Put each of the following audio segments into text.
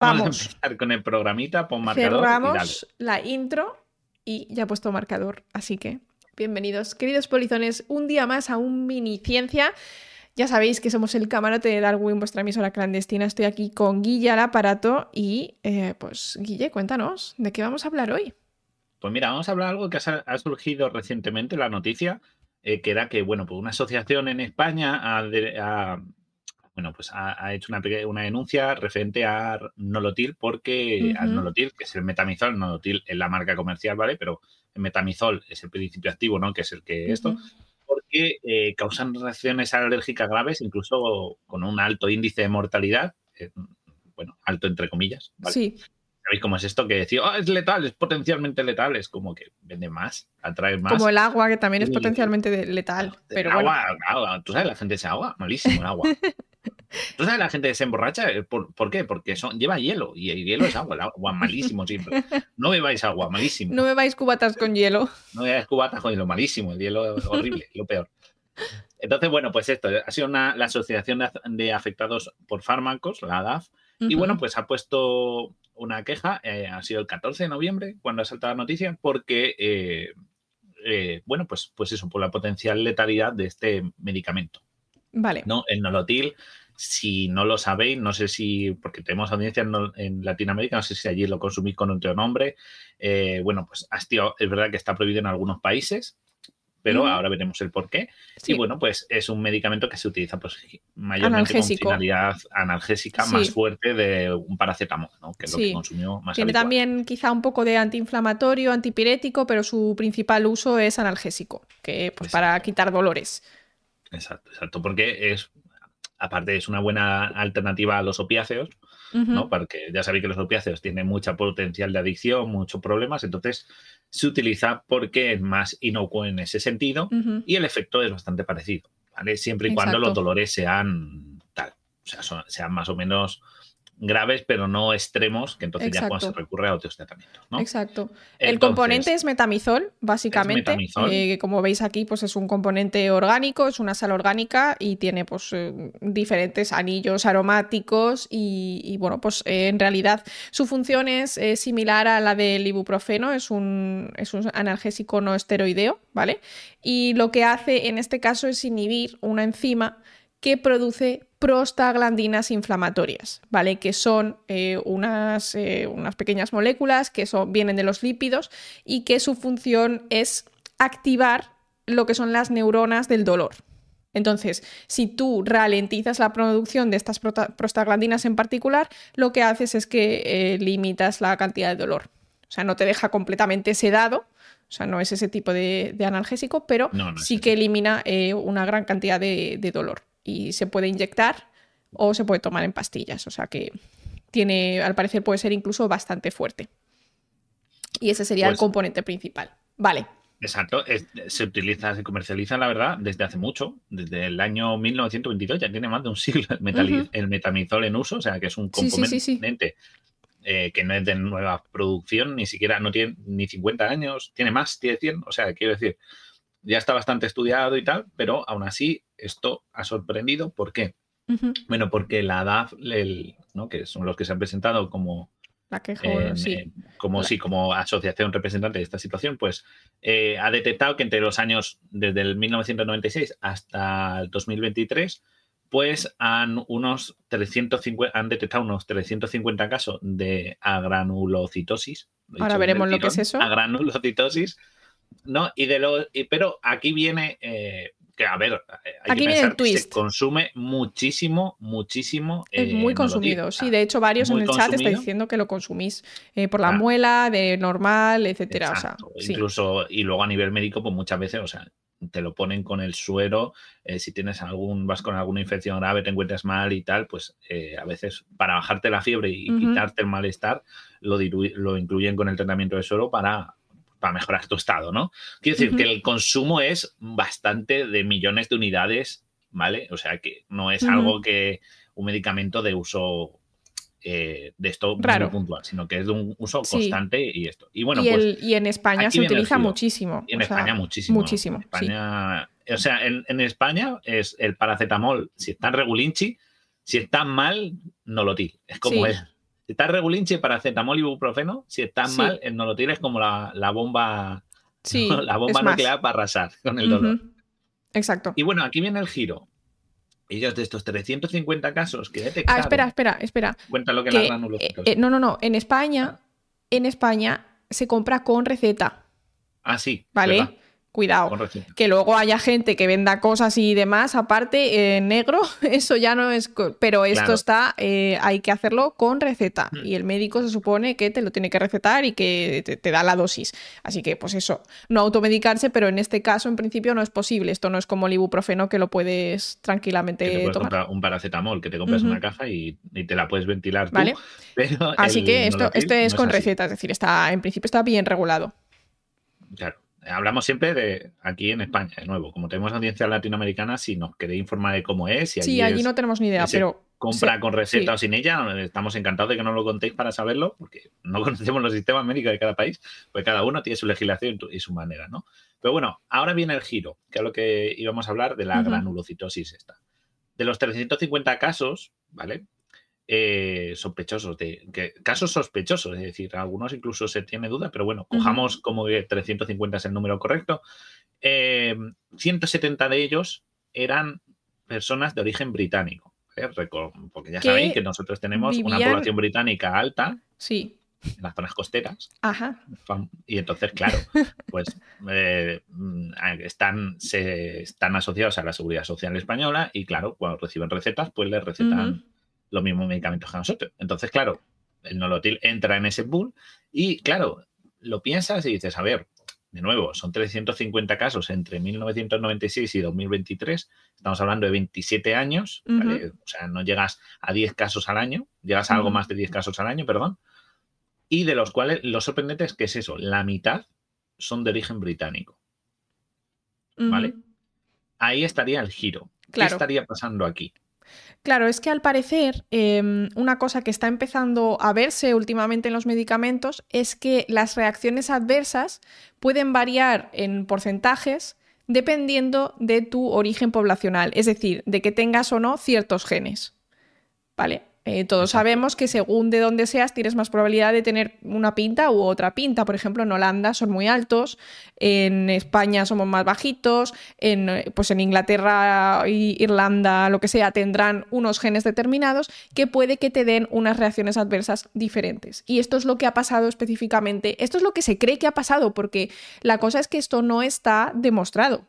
Vamos, a empezar con el programita, pon marcador. Cerramos la intro y ya he puesto marcador, así que bienvenidos, queridos polizones, un día más a un mini ciencia. Ya sabéis que somos el camarote de Darwin, vuestra emisora clandestina. Estoy aquí con Guille al aparato y, eh, pues, Guille, cuéntanos, ¿de qué vamos a hablar hoy? Pues mira, vamos a hablar de algo que ha surgido recientemente, la noticia, eh, que era que, bueno, pues una asociación en España ha, bueno, pues ha, hecho una, una, denuncia referente a Nolotil porque al Nolotil, que es el metamizol, Nolotil es la marca comercial, ¿vale? Pero el metamizol es el principio activo, ¿no? Que es el que esto, porque eh, causan reacciones alérgicas graves, incluso con un alto índice de mortalidad, eh, bueno, alto entre comillas, ¿vale? Sí. ¿Sabéis cómo es esto? Que decía, oh, es letal, es potencialmente letal. Es como que vende más, atrae más. Como el agua, que también es potencialmente letal. Pero agua, agua, tú sabes, la gente se agua, malísimo el agua. ¿Tú sabes la gente se emborracha? Eh, ¿Por, qué? Porque son, lleva hielo y el hielo es agua, el agua malísimo siempre. No bebáis agua, malísimo. No bebáis cubatas con hielo. No bebáis cubatas con hielo, malísimo, el hielo es horrible, lo peor. Entonces, bueno, pues esto ha sido la Asociación de Afectados por Fármacos, la ADAF, y bueno, pues ha puesto una queja, eh, ha sido el 14 de noviembre cuando ha saltado la noticia, porque, eh, bueno, pues, pues eso, por la potencial letalidad de este medicamento. Vale. ¿no? El nolotil, si no lo sabéis, no sé si, porque tenemos audiencia en, Latinoamérica, no sé si allí lo consumís con otro nombre. Eh, bueno, pues es verdad que está prohibido en algunos países, pero ahora veremos el por qué. Y bueno, pues es un medicamento que se utiliza pues, mayormente con finalidad analgésica más fuerte de un paracetamol, ¿no? que es lo que consumió más Tiene también quizá un poco de antiinflamatorio, antipirético, pero su principal uso es analgésico, que pues, para quitar dolores. Exacto, exacto, porque es, aparte es una buena alternativa a los opiáceos, ¿no? Porque ya sabéis que los opiáceos tienen mucha potencial de adicción, muchos problemas, entonces se utiliza porque es más inocuo en ese sentido y el efecto es bastante parecido, ¿vale? Siempre y cuando los dolores sean tal, o sea, sean más o menos graves, pero no extremos, que entonces ya cuando se recurre a otros tratamientos. ¿no? Exacto. el componente es metamizol, básicamente. Eh, como veis aquí, pues es un componente orgánico, es una sal orgánica y tiene pues eh, diferentes anillos aromáticos y, bueno, pues eh, en realidad su función es similar a la del ibuprofeno, es un, es un analgésico no esteroideo, ¿vale? Y lo que hace en este caso es inhibir una enzima que produce prostaglandinas inflamatorias, ¿vale? Que son eh, unas, eh, unas, pequeñas moléculas que son, vienen de los lípidos y que su función es activar lo que son las neuronas del dolor. Entonces, si tú ralentizas la producción de estas prostaglandinas en particular, lo que haces es que eh, limitas la cantidad de dolor. O sea, no te deja completamente sedado, o sea, no es ese tipo de, analgésico, pero sí que elimina una gran cantidad de dolor y se puede inyectar o se puede tomar en pastillas. O sea que tiene, al parecer puede ser incluso bastante fuerte. Y ese sería el pues componente principal. Vale. Exacto, se utiliza, se comercializa, la verdad, desde hace mucho, desde el año 1922, ya tiene más de un siglo el, metamizol en uso, o sea que es un componente eh, que no es de nueva producción, ni siquiera, no tiene ni 50 años, tiene más, tiene 100, o sea, quiero decir, ya está bastante estudiado y tal, pero aún así esto ha sorprendido. ¿Por qué? Bueno, porque la DAF, ¿no? que son los que se han presentado como, la queja, sí. como, sí, como asociación representante de esta situación, pues eh, ha detectado que entre los años desde el 1996 hasta el 2023, pues han, unos 350, han detectado unos 350 casos de agranulocitosis. Ahora veremos lo que es eso. Agranulocitosis, ¿no? Y de lo, pero aquí viene eh, que a ver, eh, Aquí viene el twist. se consume muchísimo, muchísimo. Es muy eh, consumido, sí. De hecho, varios en el chat están diciendo que lo consumís eh, por la muela, de normal, etcétera. O sea, Incluso, y luego a nivel médico, pues muchas veces, o sea, te lo ponen con el suero. si tienes algún, vas con alguna infección grave, te encuentras mal y tal, pues a veces para bajarte la fiebre y quitarte el malestar, lo, lo incluyen con el tratamiento de suero para para mejorar tu estado, ¿no? Quiero decir que el consumo es bastante de millones de unidades, ¿vale? O sea que no es algo que un medicamento de uso eh, de esto muy puntual, sino que es de un uso constante y esto. Y bueno, pues, y en España se utiliza muchísimo. Y en España muchísimo. Muchísimo. España, O sea, en, España es el paracetamol, si está en regulinchi, si está mal, no lo tira. Es como es. Si estás regulinche, paracetamol y ibuprofeno, si estás mal, no lo tienes como la, bomba, sí, la bomba nuclear para arrasar con el dolor. Exacto. Y bueno, aquí viene el giro. Ellos de estos 350 casos que detectaron... Ah, espera, espera, espera. Cuéntalo que, que la granulocitos. Eh, no, no, no. En España, en España se compra con receta. Ah, sí. ¿Vale? Cuidado. Que luego haya gente que venda cosas y demás, aparte, en negro, eso ya no es. Pero esto está, eh, hay que hacerlo con receta. Hmm. Y el médico se supone que te lo tiene que recetar y que te, da la dosis. Así que, pues eso, no automedicarse, pero en este caso, en principio, no es posible. Esto no es como el ibuprofeno que lo puedes tranquilamente tomar. un paracetamol, que te compras una caja y, te la puedes ventilar tú. ¿Vale? Así que esto, este es con receta, es decir, está, en principio está bien regulado. Claro hablamos siempre de aquí en España, de nuevo, como tenemos audiencia latinoamericana, si nos queréis informar de cómo es. Si sí, allí no tenemos ni idea, pero. Compra con receta o sin ella, estamos encantados de que nos lo contéis para saberlo, porque no conocemos los sistemas médicos de cada país, pues cada uno tiene su legislación y su manera, ¿no? Pero bueno, ahora viene el giro, que es lo que íbamos a hablar de la granulocitosis esta. De los 350 casos, ¿vale? Eh, sospechosos, de que, casos sospechosos, es decir, algunos incluso se tiene duda, pero bueno, cojamos como que 350 es el número correcto. 170 eh, de ellos eran personas de origen británico, ¿eh? porque ya sabéis que nosotros tenemos una población británica alta. Sí. En las zonas costeras. Ajá. Y entonces, claro, pues mm, están, se, están asociados a la seguridad social española y, claro, cuando reciben recetas, pues les recetan los mismos medicamentos que nosotros. Entonces, claro, el nolotil entra en ese pool y, claro, lo piensas y dices, a ver, de nuevo, son 350 casos entre 1996 y 2023. Estamos hablando de 27 años, o sea, no llegas a 10 casos al año, llegas a algo más de 10 casos al año, perdón. Y de los cuales lo sorprendente es que es eso, la mitad son de origen británico. ¿Vale? Ahí estaría el giro. ¿Qué estaría pasando aquí? Claro, es que al parecer em, una cosa que está empezando a verse últimamente en los medicamentos es que las reacciones adversas pueden variar en porcentajes dependiendo de tu origen poblacional, es decir, de que tengas o no ciertos genes. ¿Vale? Eh, todos sabemos que según de dónde seas tienes más probabilidad de tener una pinta u otra pinta. Por ejemplo, en Holanda son muy altos, en España somos más bajitos, en, eh, pues en Inglaterra, Irlanda, lo que sea, tendrán unos genes determinados que puede que te den unas reacciones adversas diferentes. Y esto es lo que ha pasado específicamente. Esto es lo que se cree que ha pasado, porque la cosa es que esto no está demostrado.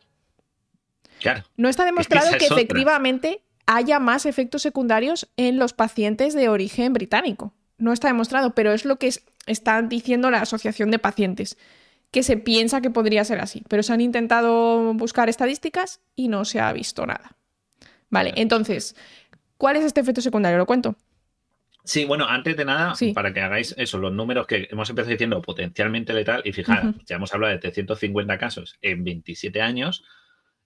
Claro. No está demostrado que, efectivamente haya más efectos secundarios en los pacientes de origen británico. No está demostrado, pero es lo que está diciendo la Asociación de Pacientes, que se piensa que podría ser así. Pero se han intentado buscar estadísticas y no se ha visto nada. Vale, entonces, ¿cuál es este efecto secundario? ¿Lo cuento? Sí, bueno, antes de nada, para que hagáis eso, los números que hemos empezado diciendo potencialmente letal, y fijaros, ya hemos hablado de 350 casos en 27 años,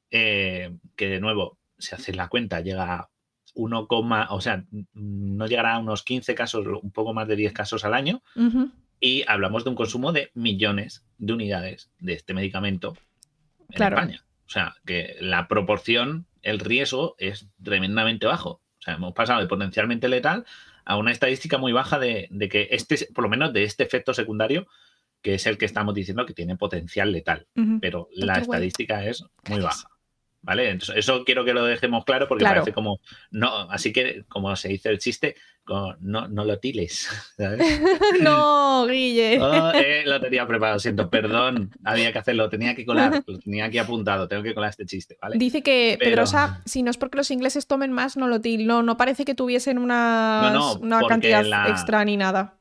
eh, que de nuevo, si haces la cuenta, llega a 1, o sea, no llegará a unos 15 casos, un poco más de 10 casos al año. Y hablamos de un consumo de millones de unidades de este medicamento en España. O sea, que la proporción, el riesgo es tremendamente bajo. O sea, hemos pasado de potencialmente letal a una estadística muy baja de, que este, por lo menos de este efecto secundario, que es el que estamos diciendo que tiene potencial letal. Pero la estadística es muy baja. ¿Vale? Entonces, eso quiero que lo dejemos claro porque parece como, no, así que, como se dice el chiste, no, no lo tiles. no, Guille. Oh, eh, lo tenía preparado, siento, perdón, había que hacerlo, tenía que colar, lo tenía aquí apuntado, tengo que colar este chiste, ¿vale? Dice que Pedrosa, si no es porque los ingleses tomen más, no lo til, no, no parece que tuviesen una, una cantidad extra ni nada.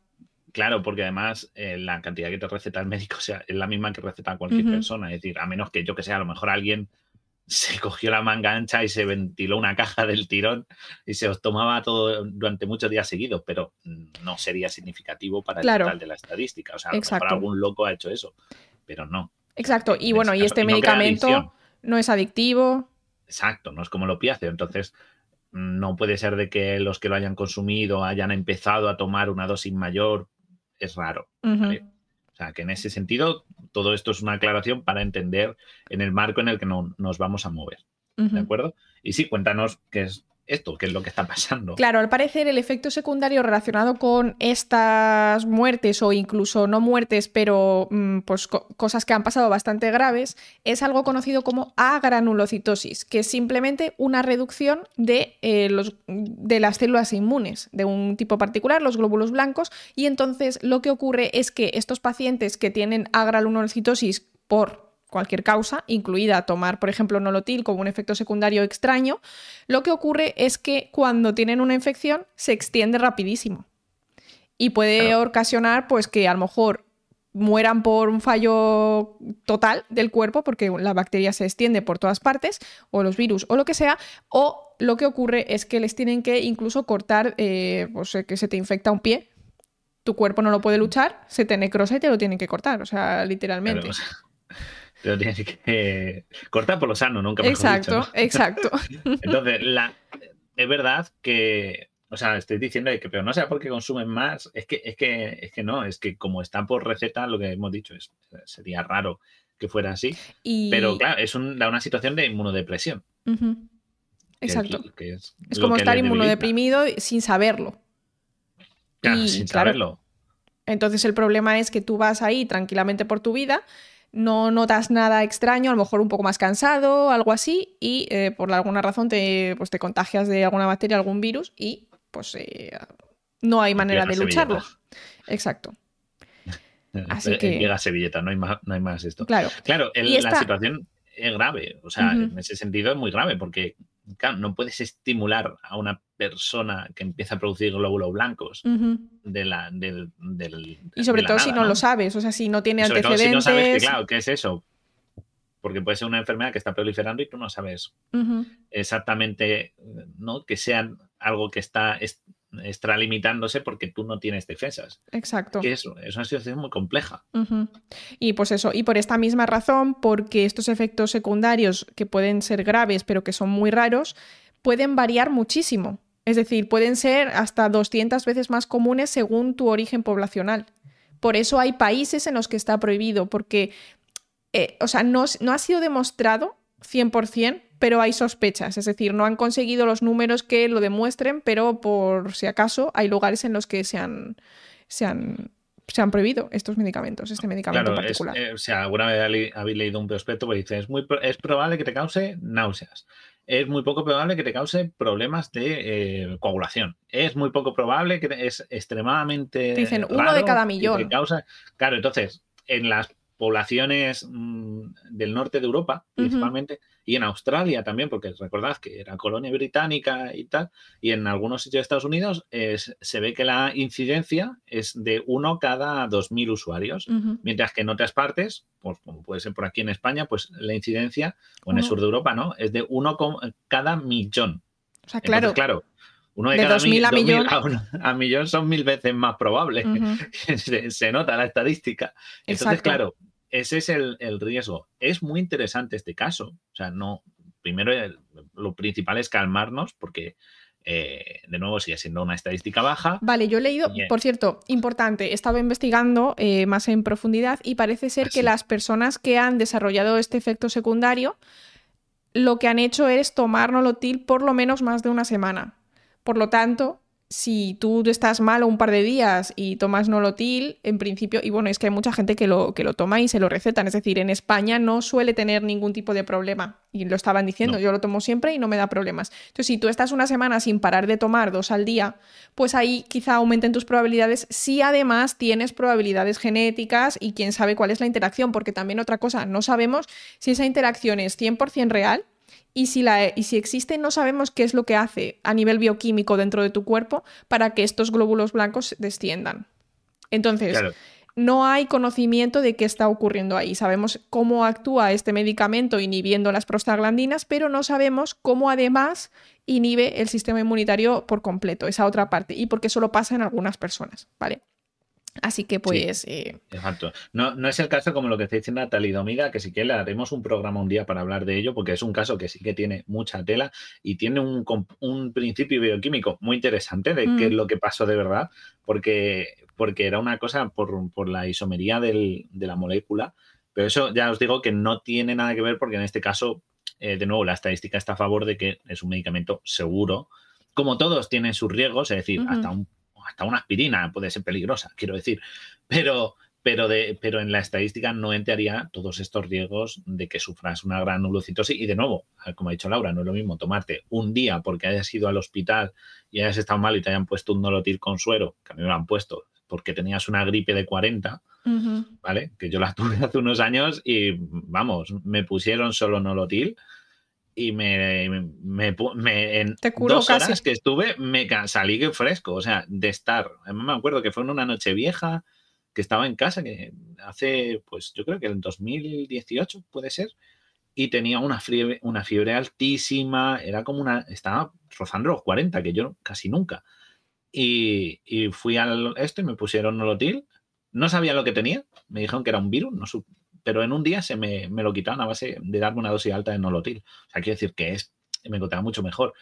Claro, porque además eh, la cantidad que te receta el médico o sea, es la misma que receta cualquier persona. Es decir, a menos que yo que sé, a lo mejor alguien se cogió la manga ancha y se ventiló una caja del tirón y se os tomaba todo durante muchos días seguidos, pero no sería significativo para el total de la estadística. O sea, a lo mejor algún loco ha hecho eso, pero no. Exacto. Y bueno, y este medicamento no, es adictivo. Exacto, no es como lo opiáceo. Entonces, no puede ser de que los que lo hayan consumido hayan empezado a tomar una dosis mayor. Es raro. O sea, que en ese sentido, todo esto es una aclaración para entender en el marco en el que nos vamos a mover. ¿De acuerdo? Y sí, cuéntanos qué es esto, que es lo que está pasando. Claro, al parecer el efecto secundario relacionado con estas muertes o incluso no muertes, pero mm, pues cosas que han pasado bastante graves, es algo conocido como agranulocitosis, que es simplemente una reducción de, eh, los, de las células inmunes de un tipo particular, los glóbulos blancos, y entonces lo que ocurre es que estos pacientes que tienen agranulocitosis por cualquier causa, incluida tomar, por ejemplo, nolotil como un efecto secundario extraño, lo que ocurre es que cuando tienen una infección se extiende rapidísimo. Y puede ocasionar pues que a lo mejor mueran por un fallo total del cuerpo porque la bacteria se extiende por todas partes o los virus o lo que sea o lo que ocurre es que les tienen que incluso cortar eh, pues, que se te infecta un pie. Tu cuerpo no lo puede luchar, se te necrosa y te lo tienen que cortar, o sea, literalmente. Pero tienes que cortar por lo sano, nunca Exacto, exacto. Entonces, la, es verdad que, o sea, estoy diciendo que, pero no sea porque consumen más, es que, es que, es que no, es que como está por receta, lo que hemos dicho es, sería raro que fuera así. Pero claro, es una situación de inmunodepresión. Exacto. es, como estar inmunodeprimido sin saberlo. Claro, sin saberlo. Entonces el problema es que tú vas ahí tranquilamente por tu vida no notas nada extraño, a lo mejor un poco más cansado, algo así, y eh, por alguna razón te, pues, te contagias de alguna bacteria, algún virus, y pues eh, no hay manera de lucharlo. Exacto. Así que... Llega a Sevilleta, no hay más, no hay más esto. Claro, claro la situación es grave, o sea, en ese sentido es muy grave, porque claro, no puedes estimular a una persona que empieza a producir glóbulos blancos de la, del, Y sobre todo si no, lo sabes, o sea, si no tiene antecedentes. si no sabes que, claro, ¿qué es eso? Porque puede ser una enfermedad que está proliferando y tú no sabes exactamente, ¿no? Que sea algo que está extralimitándose porque tú no tienes defensas. Exacto. es, es una situación muy compleja. Y pues eso, y por esta misma razón, porque estos efectos secundarios que pueden ser graves pero que son muy raros, pueden variar muchísimo. Es decir, pueden ser hasta 200 veces más comunes según tu origen poblacional. Por eso hay países en los que está prohibido, porque, eh, o sea, no, no ha sido demostrado 100%, pero hay sospechas, es decir, no han conseguido los números que lo demuestren, pero por si acaso hay lugares en los que se han, se han, se han prohibido estos medicamentos, este medicamento en particular. Eh, o sea, alguna vez habéis leído un prospecto que dice, es, muy, es probable que te cause náuseas. Es muy poco probable que te cause problemas de eh, coagulación. Es muy poco probable que es extremadamente. dicen uno de cada millón. Causa... Claro, entonces, en las poblaciones mm, del norte de Europa, principalmente, y en Australia también, porque recordad que era colonia británica y tal, y en algunos sitios de Estados Unidos se ve que la incidencia es de uno cada 2.000 usuarios, mientras que en otras partes, pues como puede ser por aquí en España, pues la incidencia, o en el sur de Europa, ¿no? Es de uno cada millón. O sea, claro. claro, uno de, cada mil, a, millón. a, millón son mil veces más probable. se, nota la estadística. Entonces, claro, ese es el, riesgo. Es muy interesante este caso. O sea, no. Primero, lo principal es calmarnos porque. Eh, de nuevo, sigue siendo una estadística baja. Vale, yo he leído, por cierto, importante, he estado investigando eh, más en profundidad y parece ser que las personas que han desarrollado este efecto secundario, lo que han hecho es tomar nolotil por lo menos más de una semana. Por lo tanto, si tú estás mal un par de días y tomas nolotil, en principio, y bueno, es que hay mucha gente que lo, que lo toma y se lo recetan, es decir, en España no suele tener ningún tipo de problema, y lo estaban diciendo, yo lo tomo siempre y no me da problemas. Entonces, si tú estás una semana sin parar de tomar dos al día, pues ahí quizá aumenten tus probabilidades si además tienes probabilidades genéticas y quién sabe cuál es la interacción, porque también otra cosa, no sabemos si esa interacción es 100% real y si, la, y si existe, no sabemos qué es lo que hace a nivel bioquímico dentro de tu cuerpo para que estos glóbulos blancos desciendan. Entonces, no hay conocimiento de qué está ocurriendo ahí. Sabemos cómo actúa este medicamento inhibiendo las prostaglandinas, pero no sabemos cómo además inhibe el sistema inmunitario por completo, esa otra parte, y porque solo pasa en algunas personas, ¿vale? Así que pues... Eh, exacto. No, no, es el caso como lo que está diciendo la talidomida, que sí que le haremos un programa un día para hablar de ello, porque es un caso que sí que tiene mucha tela y tiene un, un principio bioquímico muy interesante de qué es mm. lo que pasó de verdad, porque, porque era una cosa por, por la isomería del, de la molécula, pero eso ya os digo que no tiene nada que ver porque en este caso eh, de nuevo, la estadística está a favor de que es un medicamento seguro. Como todos tienen sus riesgos, es decir, hasta, un, hasta una aspirina puede ser peligrosa, quiero decir, pero, pero, de, pero en la estadística no entraría todos estos riesgos de que sufras una gran nulocitosis. Y de nuevo, como ha dicho Laura, no es lo mismo tomarte un día porque hayas ido al hospital y hayas estado mal y te hayan puesto un nolotil con suero, que a mí me lo han puesto porque tenías una gripe de 40, ¿vale? Que yo la tuve hace unos años y, vamos, me pusieron solo nolotil y me, me, me, en dos horas que estuve me salí fresco, o sea, de estar, me acuerdo que fue en una noche vieja, que estaba en casa, que hace, pues yo creo que en 2018 puede ser, y tenía una fiebre, una fiebre altísima, era como una, estaba rozando los 40, que yo casi nunca. Y, fui al esto y me pusieron nolotil. No sabía lo que tenía, me dijeron que era un virus, no pero en un día se me, me, lo quitaron a base de darme una dosis alta de nolotil. O sea, quiero decir que es, me encontraba mucho mejor.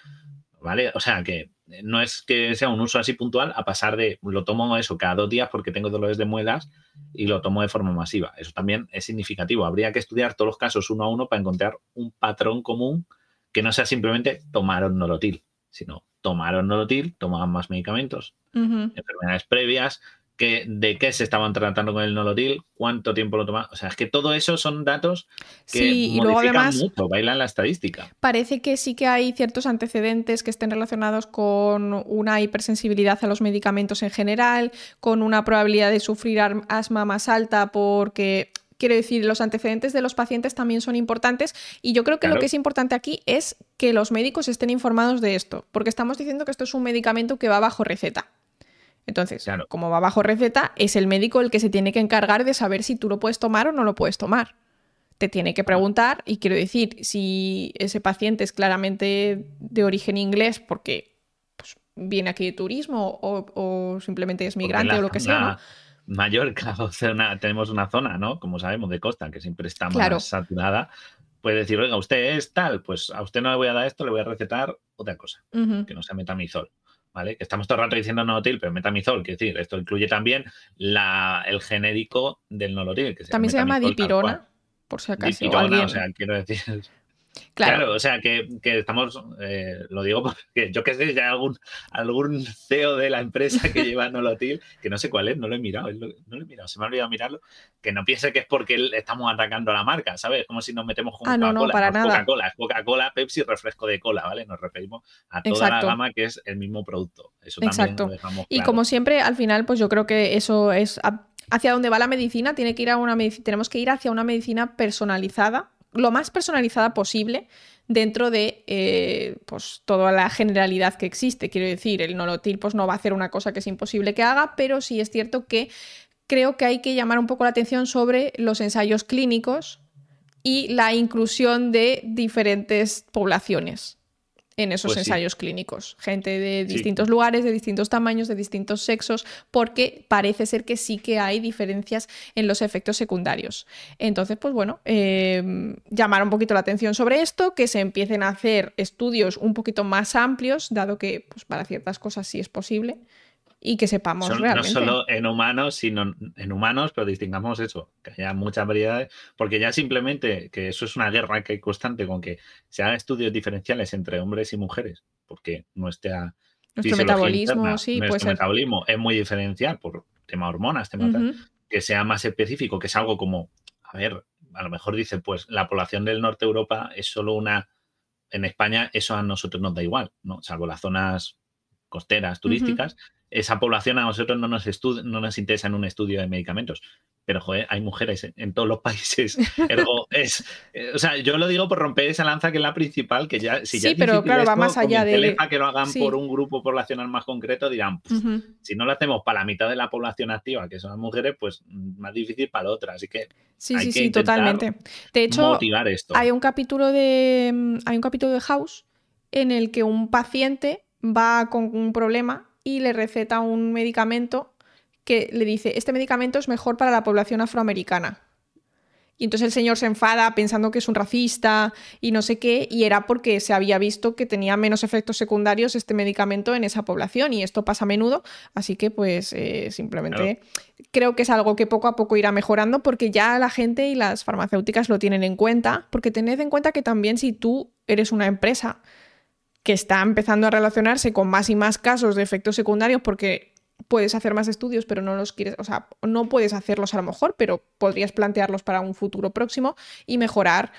¿Vale? O sea, que no es que sea un uso así puntual, a pasar de lo tomo eso cada dos días porque tengo dolores de muelas y lo tomo de forma masiva. Eso también es significativo. Habría que estudiar todos los casos uno a uno para encontrar un patrón común que no sea simplemente tomaron nolotil, sino tomaron nolotil, tomaban más medicamentos, enfermedades previas, de qué se estaban tratando con el nolotil, cuánto tiempo lo tomaban. O sea, es que todo eso son datos que sí, y luego además, mucho, bailan la estadística. Parece que sí que hay ciertos antecedentes que estén relacionados con una hipersensibilidad a los medicamentos en general, con una probabilidad de sufrir asma más alta porque Quiero decir, los antecedentes de los pacientes también son importantes y yo creo que lo que es importante aquí es que los médicos estén informados de esto, porque estamos diciendo que esto es un medicamento que va bajo receta. Entonces, como va bajo receta, es el médico el que se tiene que encargar de saber si tú lo puedes tomar o no lo puedes tomar. Te tiene que preguntar, y quiero decir, si ese paciente es claramente de origen inglés porque pues, viene aquí de turismo o, simplemente es migrante o lo que sea, ¿no? Mallorca, o sea, tenemos una zona, ¿no? Como sabemos, de costa, que siempre está más saturada. Puede decir, oiga, usted es tal, pues a usted no le voy a dar esto, le voy a recetar otra cosa, que no sea metamizol. ¿Vale? Que estamos todo el rato diciendo nolotil, pero metamizol, quiero decir, esto incluye también la, el genérico del nolotil. Que también se llama dipirona, por si acaso. Dipirona, o sea, quiero decir, Claro. o sea, que, estamos, eh, lo digo porque yo que sé, ya hay algún, algún CEO de la empresa que lleva Nolotil, que no sé cuál es, no lo he mirado, no lo he mirado, se me ha olvidado mirarlo, que no piense que es porque estamos atacando a la marca, ¿sabes? Como si nos metemos con ah, Coca-Cola. No, no, para nada. Coca-Cola, Coca-Cola, Pepsi, refresco de cola, ¿vale? Nos referimos a toda la gama que es el mismo producto. Eso Exacto. También lo dejamos Y como siempre, al final, pues yo creo que eso es hacia dónde va la medicina, tiene que ir a una tenemos que ir hacia una medicina personalizada lo más personalizada posible dentro de eh, pues, toda la generalidad que existe. Quiero decir, el nolotil pues, no va a hacer una cosa que es imposible que haga, pero sí es cierto que creo que hay que llamar un poco la atención sobre los ensayos clínicos y la inclusión de diferentes poblaciones en esos pues ensayos clínicos. Gente de distintos lugares, de distintos tamaños, de distintos sexos, porque parece ser que sí que hay diferencias en los efectos secundarios. Entonces, pues bueno, em, llamar un poquito la atención sobre esto, que se empiecen a hacer estudios un poquito más amplios, dado que pues, para ciertas cosas sí es posible y que sepamos realmente. No solo en humanos, sino en humanos, pero distingamos eso, que haya muchas variedades, porque ya simplemente que eso es una guerra que hay constante con que se hagan estudios diferenciales entre hombres y mujeres, porque nuestra nuestro metabolismo, sí, nuestro metabolismo es muy diferencial por tema hormonas, tema que sea más específico, que es algo como, a ver, a lo mejor dice, pues la población del norte de Europa es solo una, en España eso a nosotros nos da igual, ¿no? Salvo las zonas costeras, turísticas, esa población a nosotros no nos, no nos interesa en un estudio de medicamentos. Pero, joder, hay mujeres en todos los países. es, eh, o sea, yo lo digo por romper esa lanza que es la principal, que ya, si ya sí, pero claro, va más allá de... que lo hagan por un grupo poblacional más concreto, dirán, si no lo hacemos para la mitad de la población activa, que son las mujeres, pues mm, más difícil para la otra. Así que Sí, sí, sí, totalmente. De hecho, hay un capítulo de. Mm, Hay un capítulo de House en el que un paciente va con un problema y le receta un medicamento que le dice, este medicamento es mejor para la población afroamericana. Y entonces el señor se enfada pensando que es un racista y no sé qué, y era porque se había visto que tenía menos efectos secundarios este medicamento en esa población, y esto pasa a menudo, así que pues eh, simplemente creo que es algo que poco a poco irá mejorando porque ya la gente y las farmacéuticas lo tienen en cuenta, porque tened en cuenta que también si tú eres una empresa que está empezando a relacionarse con más y más casos de efectos secundarios porque puedes hacer más estudios, pero no los quieres, o sea, no puedes hacerlos a lo mejor, pero podrías plantearlos para un futuro próximo y mejorar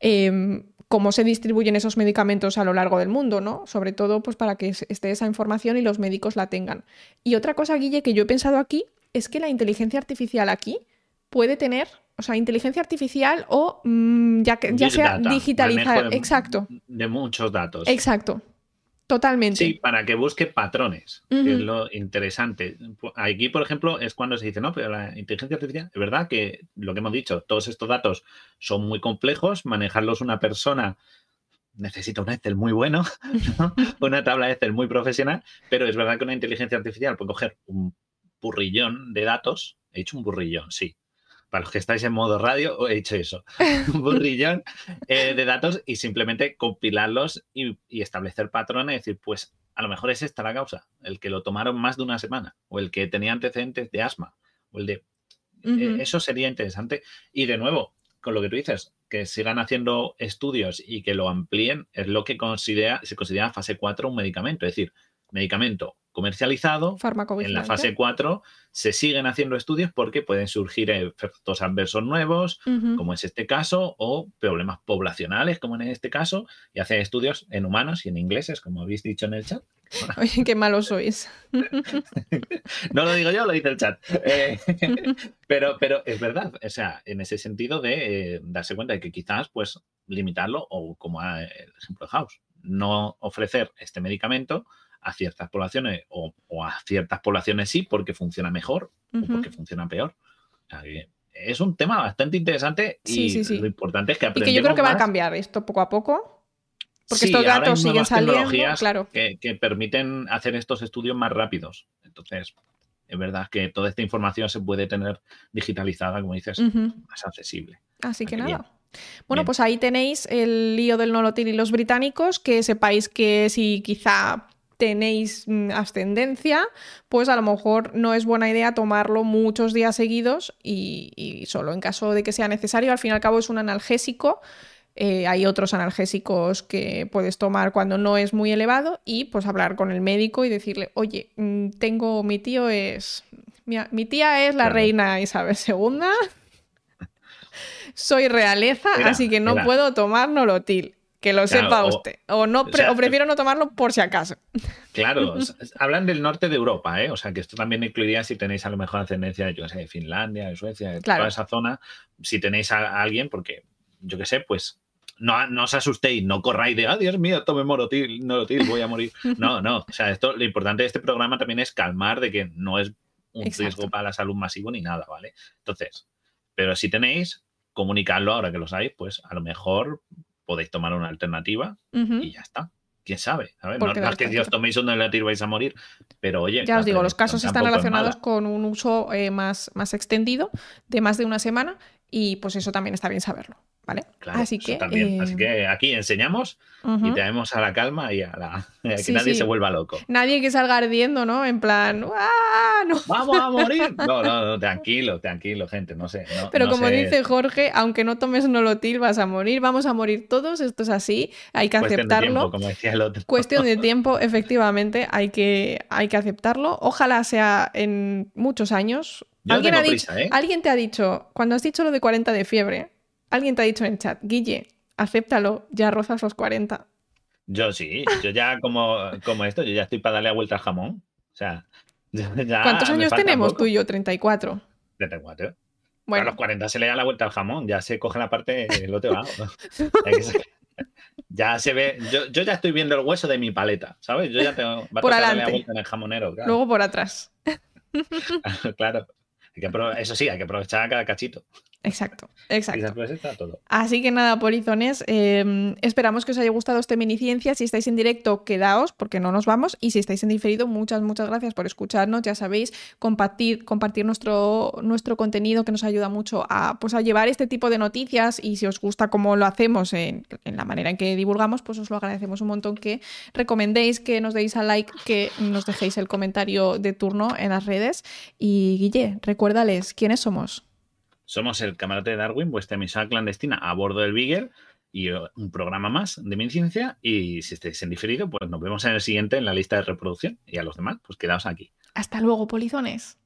em, cómo se distribuyen esos medicamentos a lo largo del mundo, ¿no? Sobre todo, pues para que esté esa información y los médicos la tengan. Y otra cosa, Guille, que yo he pensado aquí, es que la inteligencia artificial aquí puede tener, o sea, inteligencia artificial o mm, ya, ya sea digitalizar, exacto. De muchos datos. Exacto. Totalmente. Sí, para que busque patrones, que es lo interesante. Aquí, por ejemplo, es cuando se dice, no, pero la inteligencia artificial, es verdad que lo que hemos dicho, todos estos datos son muy complejos, manejarlos una persona necesita un Excel muy bueno, una tabla de Excel muy profesional, pero es verdad que una inteligencia artificial puede coger un burrillón de datos, he hecho un burrillón, sí, para los que estáis en modo radio, he hecho eso, un burrillón eh, de datos y simplemente compilarlos y, establecer patrones, y decir, pues a lo mejor es esta la causa, el que lo tomaron más de una semana, o el que tenía antecedentes de asma, o el de... Eh, eso sería interesante. Y de nuevo, con lo que tú dices, que sigan haciendo estudios y que lo amplíen, es lo que considera, se considera fase 4 un medicamento. Es decir, medicamento comercializado. En la fase 4 se siguen haciendo estudios porque pueden surgir efectos adversos nuevos, como es este caso, o problemas poblacionales, como en este caso, y hacen estudios en humanos y en ingleses, como habéis dicho en el chat. Oye, qué malos sois. no lo digo yo, lo dice el chat. Eh, pero, pero es verdad, o sea, en ese sentido de eh, darse cuenta de que quizás, pues, limitarlo, o como el ejemplo de House, no ofrecer este medicamento a ciertas poblaciones o, a ciertas poblaciones sí porque funciona mejor o porque funciona peor. es un tema bastante interesante y lo importante es que aprendamos Y que yo creo que va a cambiar esto poco a poco. Porque estos datos siguen saliendo, claro. Que, permiten hacer estos estudios más rápidos. Entonces, es verdad que toda esta información se puede tener digitalizada, como dices, más accesible. Así que, nada. Bueno, pues ahí tenéis el lío del nolotil y los británicos, que sepáis que si quizá tenéis mm, ascendencia, pues a lo mejor no es buena idea tomarlo muchos días seguidos y, solo en caso de que sea necesario. Al fin y al cabo es un analgésico. Eh, hay otros analgésicos que puedes tomar cuando no es muy elevado y pues hablar con el médico y decirle, oye, mm, tengo, mi tío es, mi, tía es la reina Isabel II, soy realeza, así que no puedo tomar nolotil. Que lo sepa usted. O, no prefiero no tomarlo por si acaso. Claro, hablan del norte de Europa, ¿eh? O sea, que esto también incluiría si tenéis a lo mejor ascendencia, yo sé, de Finlandia, de Suecia, de toda esa zona. Si tenéis a, alguien, porque yo qué sé, pues no, no, os asustéis, no corráis de, ah, Dios mío, tome morotil, morotil, voy a morir. No, no. O sea, esto, lo importante de este programa también es calmar de que no es un riesgo para la salud masivo ni nada, ¿vale? Entonces, pero si tenéis, comunicadlo ahora que lo sabéis, pues a lo mejor podéis tomar una alternativa y ya está. ¿Quién sabe? No, es que si os toméis una alternativa vais a morir, pero oye... Ya os digo, los casos están relacionados con un uso eh, más, más extendido de más de una semana y pues eso también está bien saberlo. ¿Vale? así, que, así eh, que aquí enseñamos y traemos a la calma y a, la, que nadie se vuelva loco. Nadie que salga ardiendo, ¿no? En plan, ¡Ah, no! ¡Vamos a morir! No, no, no, tranquilo, tranquilo, gente, no sé. Pero como dice Jorge, aunque no tomes nolotil vas a morir, vamos a morir todos, esto es así, hay que aceptarlo. como decía el otro. Cuestión de tiempo, efectivamente, hay que, hay que aceptarlo. Ojalá sea en muchos años. ¿Alguien, ha dicho, ¿eh? alguien te ha dicho, cuando has dicho lo de 40 de fiebre, Alguien te ha dicho en el chat, Guille, acéptalo, ya rozas los 40. Yo sí, yo ya como, como esto, yo ya estoy para darle a vuelta al jamón. O sea, ya ¿Cuántos años tenemos tú y yo? 34. 34. Bueno. A los 40 se le da la vuelta al jamón, ya se coge la parte del otro lado. ya se ve, yo, yo, ya estoy viendo el hueso de mi paleta, ¿sabes? Yo ya tengo por a darle la vuelta en el jamonero. Luego por atrás. claro. eso sí, hay que aprovechar cada cachito. Exacto, exacto. Está todo. Así que nada, polizones, em, esperamos que os haya gustado este miniciencia. Si estáis en directo, quedaos, porque no nos vamos. Y si estáis en diferido, muchas, muchas gracias por escucharnos. Ya sabéis, compartir, compartir nuestro, nuestro contenido que nos ayuda mucho a, pues, a llevar este tipo de noticias. Y si os gusta cómo lo hacemos en, en la manera en que divulgamos, pues os lo agradecemos un montón que recomendéis, que nos deis a like, que nos dejéis el comentario de turno en las redes. Y Guille, recuérdales quiénes somos. Somos el camarote de Darwin, vuestra emisora clandestina a bordo del Beagle y eh, un programa más de mi ciencia. Y si estáis en diferido, pues nos vemos en el siguiente en la lista de reproducción. Y a los demás, pues quedaos aquí. Hasta luego, polizones.